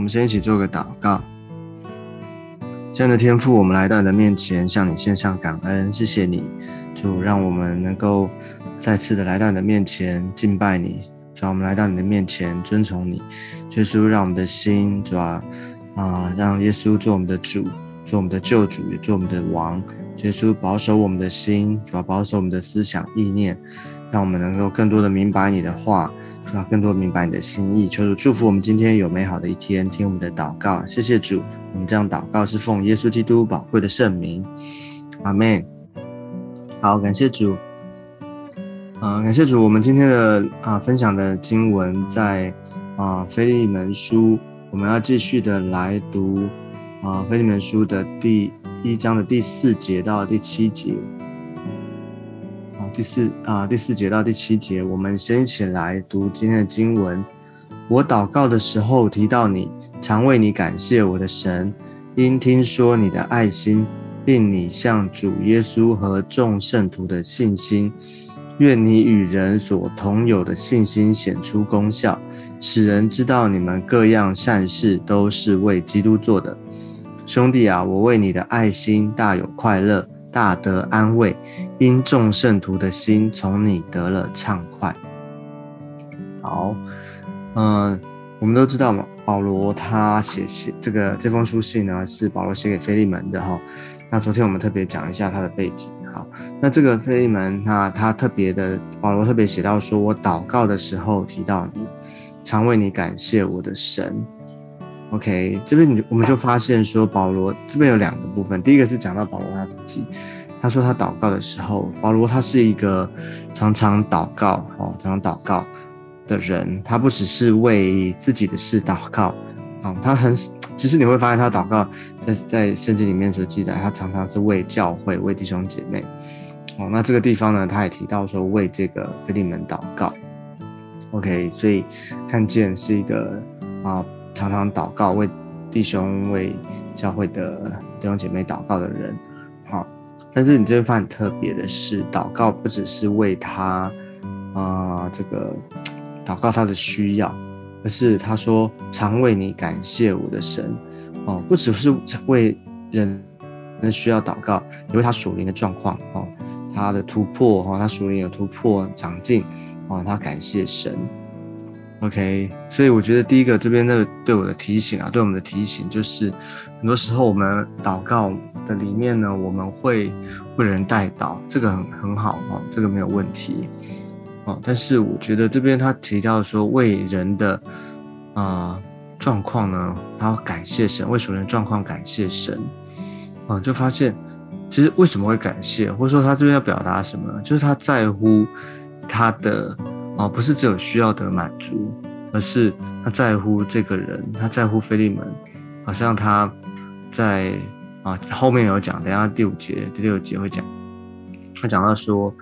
我们先一起做个祷告。亲爱的天父，我们来到你的面前，向你献上感恩，谢谢你，主，让我们能够再次的来到你的面前敬拜你。主，我们来到你的面前尊崇你，耶稣，让我们的心，主啊，啊，让耶稣做我们的主，做我们的救主，也做我们的王。耶稣保守我们的心，主要保守我们的思想意念，让我们能够更多的明白你的话。要更多明白你的心意，求主祝福我们今天有美好的一天，听我们的祷告，谢谢主。我们这样祷告是奉耶稣基督宝贵的圣名，阿门。好，感谢主。啊，感谢主。我们今天的啊分享的经文在啊腓利门书，我们要继续的来读啊腓利门书的第一章的第四节到第七节。第四啊，第四节到第七节，我们先一起来读今天的经文。我祷告的时候提到你，常为你感谢我的神，因听说你的爱心，并你向主耶稣和众圣徒的信心。愿你与人所同有的信心显出功效，使人知道你们各样善事都是为基督做的。兄弟啊，我为你的爱心大有快乐。大得安慰，因众圣徒的心从你得了畅快。好，嗯，我们都知道嘛，保罗他写信这个这封书信呢，是保罗写给菲利门的哈。那昨天我们特别讲一下他的背景。好，那这个菲利门，那他特别的，保罗特别写到说，我祷告的时候提到你，常为你感谢我的神。OK，这边你我们就发现说，保罗这边有两个部分。第一个是讲到保罗他自己，他说他祷告的时候，保罗他是一个常常祷告哦，常常祷告的人。他不只是为自己的事祷告哦，他很其实你会发现他祷告在在圣经里面所记载，他常常是为教会、为弟兄姐妹哦。那这个地方呢，他也提到说为这个菲利门祷告。OK，所以看见是一个啊。常常祷告，为弟兄、为教会的弟兄姐妹祷告的人，好。但是你这边发现特别的是，祷告不只是为他啊，这个 祷告他的需要，而是他说常为你感谢我的神哦，不只是为人的需要祷告，也为他属灵的状况哦，他的突破哦，他属灵有突破长进哦，他感谢神。OK，所以我觉得第一个这边的对我的提醒啊，对我们的提醒就是，很多时候我们祷告的里面呢，我们会为人带祷，这个很很好哦，这个没有问题哦。但是我觉得这边他提到说为人的啊状况呢，他要感谢神，为属人状况感谢神啊，就发现其实为什么会感谢，或者说他这边要表达什么，就是他在乎他的。哦，不是只有需要得满足，而是他在乎这个人，他在乎菲利门，好像他在啊后面有讲，等下第五节、第六节会讲，他讲到说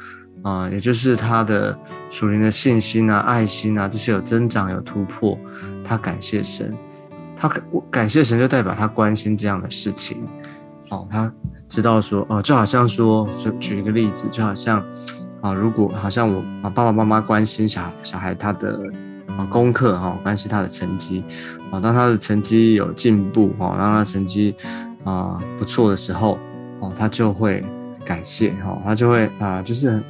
啊，也就是他的属灵的信心啊、爱心啊这些有增长、有突破，他感谢神，他感谢神就代表他关心这样的事情，哦，他知道说哦，就好像说，举举一个例子，就好像。啊，如果好像我啊，爸爸妈妈关心小小孩他的啊功课哈，关心他的成绩啊，当他的成绩有进步哈，当他成绩啊不错的时候哦，他就会感谢哈，他就会啊，就是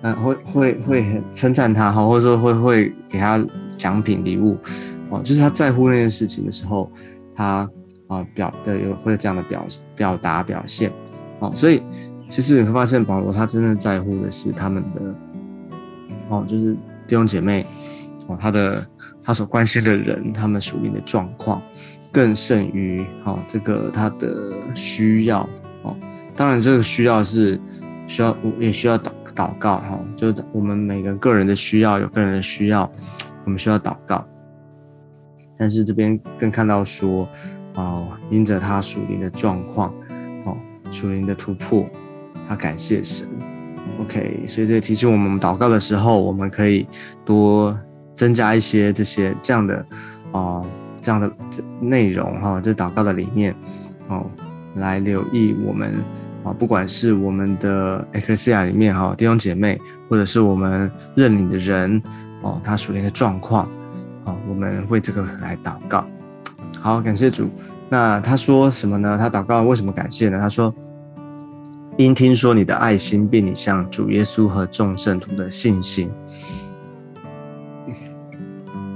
嗯会会会很称赞他哈，或者说会会给他奖品礼物哦，就是他在乎那件事情的时候，他啊表的有会有这样的表表达表现哦，所以。其实你会发现，保罗他真正在乎的是他们的，哦，就是弟兄姐妹，哦，他的他所关心的人，他们属灵的状况，更胜于哦这个他的需要，哦，当然这个需要是需要也需要祷祷告，哈，就是我们每个个人的需要有个人的需要，我们需要祷告，但是这边更看到说，哦，因着他属灵的状况，哦，属灵的突破。他感谢神，OK，所以这提醒我们，祷告的时候，我们可以多增加一些这些这样的啊这样的内容哈，这祷告的里面哦，来留意我们啊，不管是我们的 Ecclesia 里面哈弟兄姐妹，或者是我们认领的人哦，他属灵的状况啊，我们为这个来祷告好，感谢主。那他说什么呢？他祷告为什么感谢呢？他说：“因听说你的爱心，并你向主耶稣和众圣徒的信心。”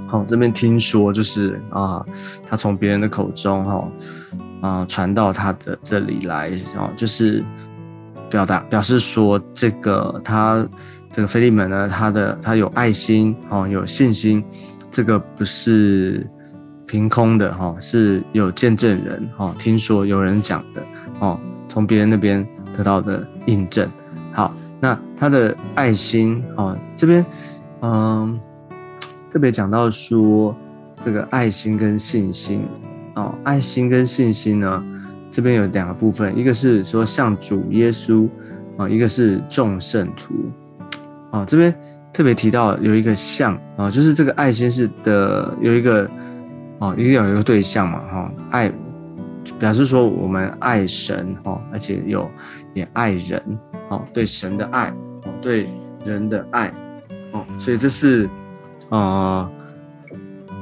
好，这边听说就是啊，他从别人的口中哈啊传到他的这里来，哦，就是表达表示说这个他这个菲利门呢，他的他有爱心哦，有信心，这个不是。凭空的哈是有见证人哈，听说有人讲的哦，从别人那边得到的印证。好，那他的爱心哦，这边嗯特别讲到说这个爱心跟信心哦，爱心跟信心呢，这边有两个部分，一个是说像主耶稣啊，一个是众圣徒啊，这边特别提到有一个像啊，就是这个爱心是的有一个。哦，一定要有一个对象嘛，哈，爱表示说我们爱神，哈，而且有也爱人，哦，对神的爱，哦，对人的爱，哦，所以这是呃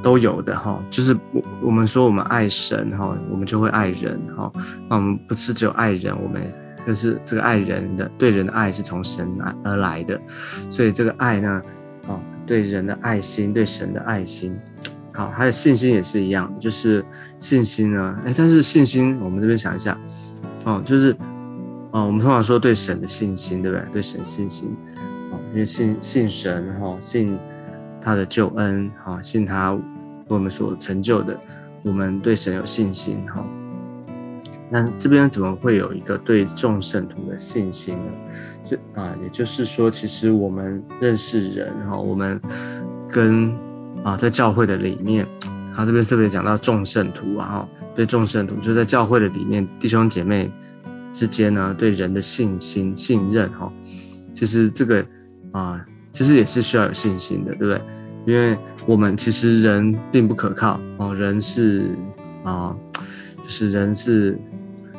都有的，哈，就是我我们说我们爱神，哈，我们就会爱人，哈，那我们不是只有爱人，我们就是这个爱人的对人的爱是从神来而来的，所以这个爱呢，哦，对人的爱心，对神的爱心。好，还有信心也是一样，就是信心呢，哎，但是信心，我们这边想一下，哦，就是，哦，我们通常说对神的信心，对不对？对神信心，哦，因为信信神，哈，信他的救恩，哈，信他为我们所成就的，我们对神有信心，哈。那这边怎么会有一个对众圣徒的信心呢？就啊，也就是说，其实我们认识人，哈，我们跟啊，在教会的里面，他这边特别讲到众圣徒啊，哈，对众圣徒，就在教会的里面，弟兄姐妹之间呢，对人的信心、信任，哈，其实这个啊，其实也是需要有信心的，对不对？因为我们其实人并不可靠哦，人是啊，就是人是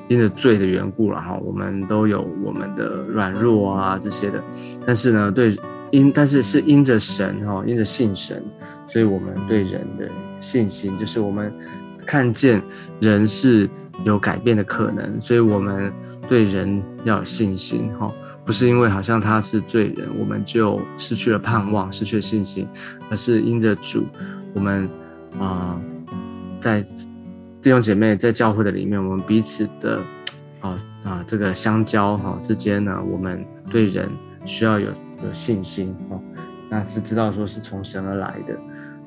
因着罪的缘故了哈，我们都有我们的软弱啊这些的，但是呢，对因，但是是因着神哈，因着信神。所以，我们对人的信心，就是我们看见人是有改变的可能，所以我们对人要有信心，哈，不是因为好像他是罪人，我们就失去了盼望，失去了信心，而是因着主，我们啊，在弟兄姐妹在教会的里面，我们彼此的啊啊这个相交哈之间呢，我们对人需要有有信心，哈。那是知道说是从神而来的，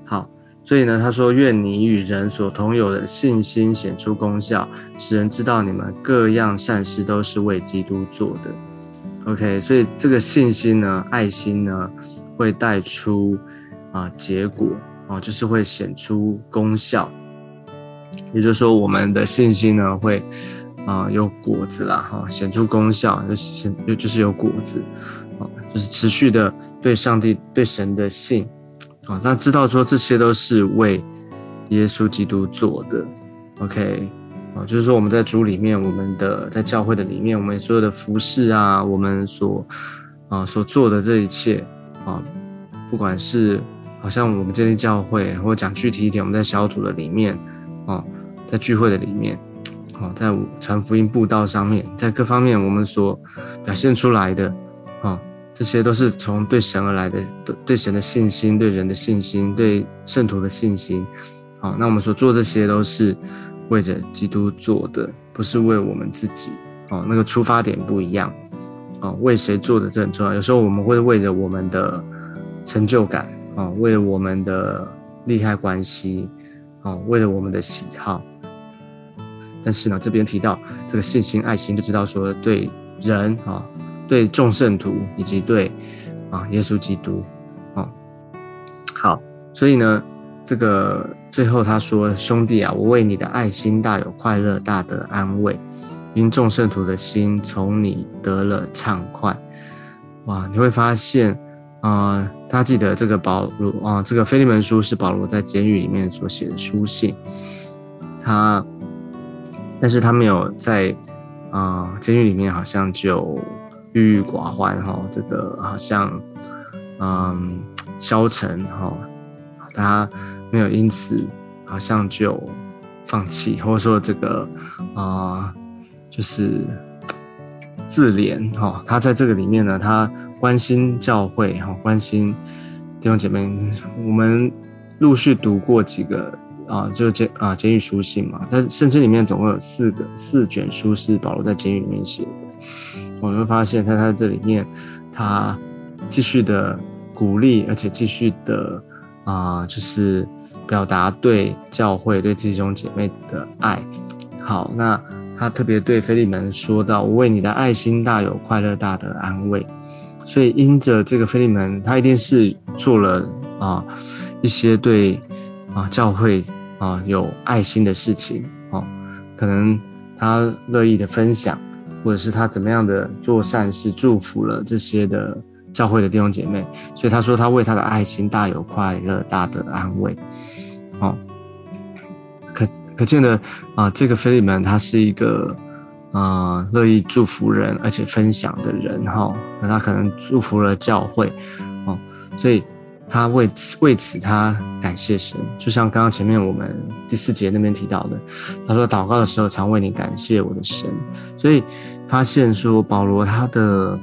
好，所以呢，他说愿你与人所同有的信心显出功效，使人知道你们各样善事都是为基督做的。OK，所以这个信心呢，爱心呢，会带出啊结果啊，就是会显出功效。也就是说，我们的信心呢，会啊有果子啦，哈，显出功效，就显就是有果子。啊就是持续的对上帝、对神的信，啊，那知道说这些都是为耶稣基督做的，OK，啊，就是说我们在主里面，我们的在教会的里面，我们所有的服饰啊，我们所啊所做的这一切啊，不管是好像我们建立教会，或讲具体一点，我们在小组的里面，啊，在聚会的里面，啊，在传福音布道上面，在各方面我们所表现出来的，这些都是从对神而来的，对对神的信心，对人的信心，对圣徒的信心。好，那我们所做这些都是为着基督做的，不是为我们自己。哦，那个出发点不一样。哦，为谁做的这很重要。有时候我们会为了我们的成就感，哦，为了我们的利害关系，哦，为了我们的喜好。但是呢，这边提到这个信心、爱心，就知道说对人啊。对众圣徒以及对啊耶稣基督，啊好，所以呢，这个最后他说：“兄弟啊，我为你的爱心大有快乐，大得安慰，因众圣徒的心从你得了畅快。”哇，你会发现，啊，大家记得这个保罗啊，这个腓利门书是保罗在监狱里面所写的书信，他，但是他没有在啊监狱里面，好像就。郁郁寡欢哈，这个好像嗯消沉哈，他没有因此好像就放弃，或者说这个啊，就是自怜哈。他在这个里面呢，他关心教会哈，关心弟兄姐妹。我们陆续读过几个啊，就监啊监狱书信嘛，在圣经里面总共有四个四卷书是保罗在监狱里面写的。我们会发现他在这里面，他继续的鼓励，而且继续的啊，就是表达对教会、对弟兄姐妹的爱。好，那他特别对菲利门说到：“我为你的爱心大有快乐，大得安慰。”所以因着这个菲利门，他一定是做了啊。一些对啊教会啊有爱心的事情哦，可能他乐意的分享，或者是他怎么样的做善事，祝福了这些的教会的弟兄姐妹，所以他说他为他的爱心大有快乐，大得安慰。哦，可可见的啊，这个菲利门他是一个啊乐意祝福人而且分享的人哈，那他可能祝福了教会哦，所以。他为此为此，他感谢神，就像刚刚前面我们第四节那边提到的，他说祷告的时候常为你感谢我的神，所以发现说保罗他的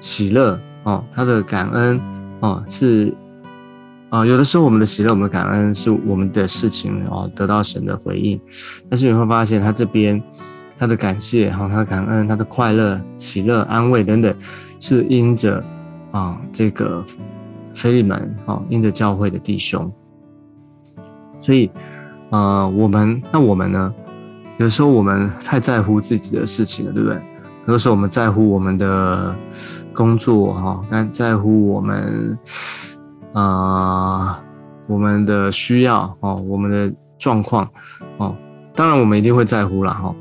喜乐哦，他的感恩哦是啊，有的时候我们的喜乐、我们的感恩是我们的事情哦得到神的回应，但是你会发现他这边他的感谢哈，他的感恩、他的快乐、喜乐、安慰等等，是因着啊这个。菲利门，哦，因着教会的弟兄，所以，呃，我们那我们呢？有时候我们太在乎自己的事情了，对不对？有的时候我们在乎我们的工作，哈，但在乎我们，啊，我们的需要，哦，我们的状况，哦，当然我们一定会在乎了，哈。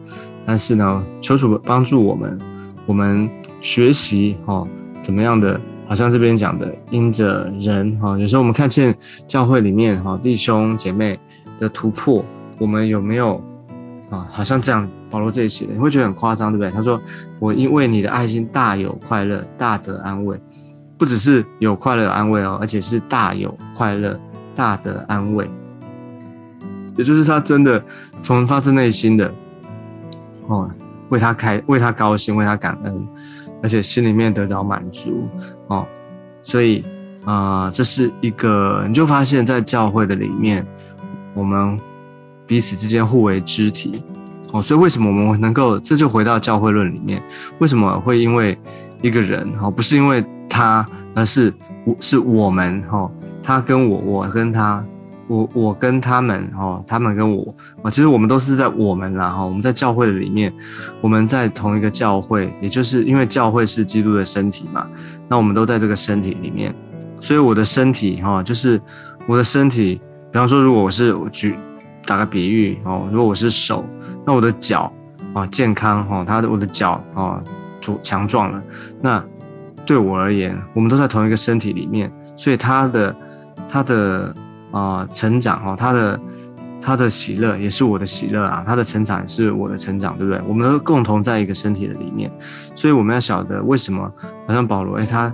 但是呢，求主帮助我们，我们学习，哦，怎么样的？好像这边讲的，因着人哈，有时候我们看见教会里面哈弟兄姐妹的突破，我们有没有啊？好像这样，保罗这里写的，你会觉得很夸张，对不对？他说：“我因为你的爱心大有快乐，大得安慰，不只是有快乐安慰哦，而且是大有快乐，大得安慰。”也就是他真的从发自内心的哦，为他开，为他高兴，为他感恩。而且心里面得到满足哦，所以啊，这是一个你就发现，在教会的里面，我们彼此之间互为肢体哦。所以为什么我们能够？这就回到教会论里面，为什么会因为一个人哦，不是因为他，而是我是我们哈，他跟我，我跟他。我我跟他们哈，他们跟我啊，其实我们都是在我们啦哈，我们在教会里面，我们在同一个教会，也就是因为教会是基督的身体嘛，那我们都在这个身体里面，所以我的身体哈，就是我的身体，比方说，如果我是我举打个比喻哦，如果我是手，那我的脚啊健康哈，他的我的脚啊足强壮了，那对我而言，我们都在同一个身体里面，所以他的他的。啊，成长哈，他的他的喜乐也是我的喜乐啊，他的成长也是我的成长，对不对？我们都共同在一个身体的里面，所以我们要晓得为什么，好像保罗，哎，他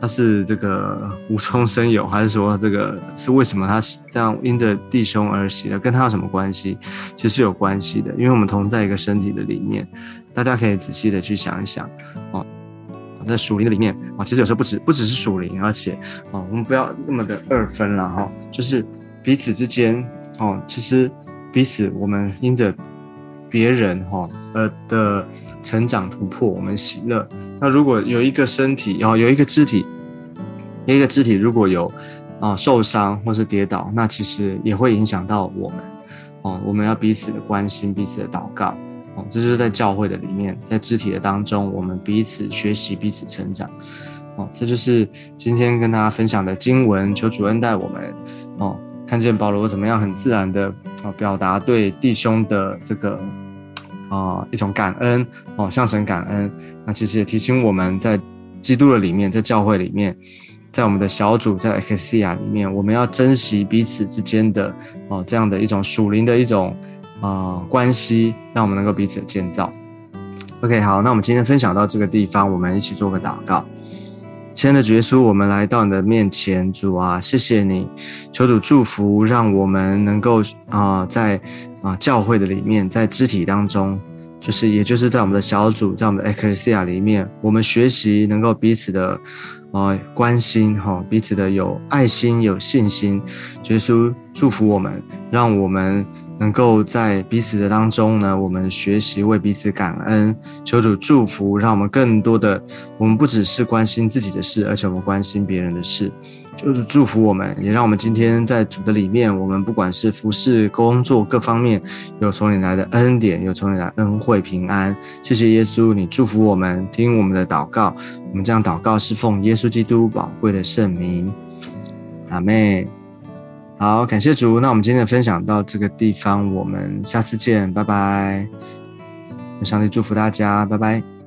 他是这个无中生有，还是说这个是为什么他这样因着弟兄而喜乐，跟他有什么关系？其实有关系的，因为我们同在一个身体的里面，大家可以仔细的去想一想哦。在属灵的里面啊，其实有时候不止不只是属灵，而且啊，我们不要那么的二分了哈。就是彼此之间哦，其实彼此我们因着别人哈呃的成长突破，我们喜乐。那如果有一个身体哦，有一个肢体，有一个肢体如果有啊受伤或是跌倒，那其实也会影响到我们哦。我们要彼此的关心，彼此的祷告。这就是在教会的里面，在肢体的当中，我们彼此学习，彼此成长。哦，这就是今天跟大家分享的经文。求主恩待我们。哦，看见保罗怎么样很自然的哦表达对弟兄的这个啊一种感恩哦，向神感恩。那其实也提醒我们在基督的里面，在教会里面，在我们的小组，在 X C 亚里面，我们要珍惜彼此之间的哦这样的一种属灵的一种。啊，关系让我们能够彼此建造。OK，好，那我们今天分享到这个地方，我们一起做个祷告。亲爱的主耶稣，我们来到你的面前，主啊，谢谢你，求主祝福，让我们能够啊，在啊教会的里面，在肢体当中，就是也就是在我们的小组，在我们的 Ecclesia 里面，我们学习能够彼此的啊关心哈，彼此的有爱心、有信心。耶稣祝福我们，让我们。能够在彼此的当中呢，我们学习为彼此感恩，求主祝福，让我们更多的，我们不只是关心自己的事，而且我们关心别人的事。求主祝福我们，也让我们今天在主的里面，我们不管是服侍、工作各方面，有从你来的恩典，有从你来的恩惠平安。谢谢耶稣，你祝福我们，听我们的祷告。我们这样祷告是奉耶稣基督宝贵的圣名，阿妹。好，感谢主。那我们今天的分享到这个地方，我们下次见，拜拜。上帝祝福大家，拜拜。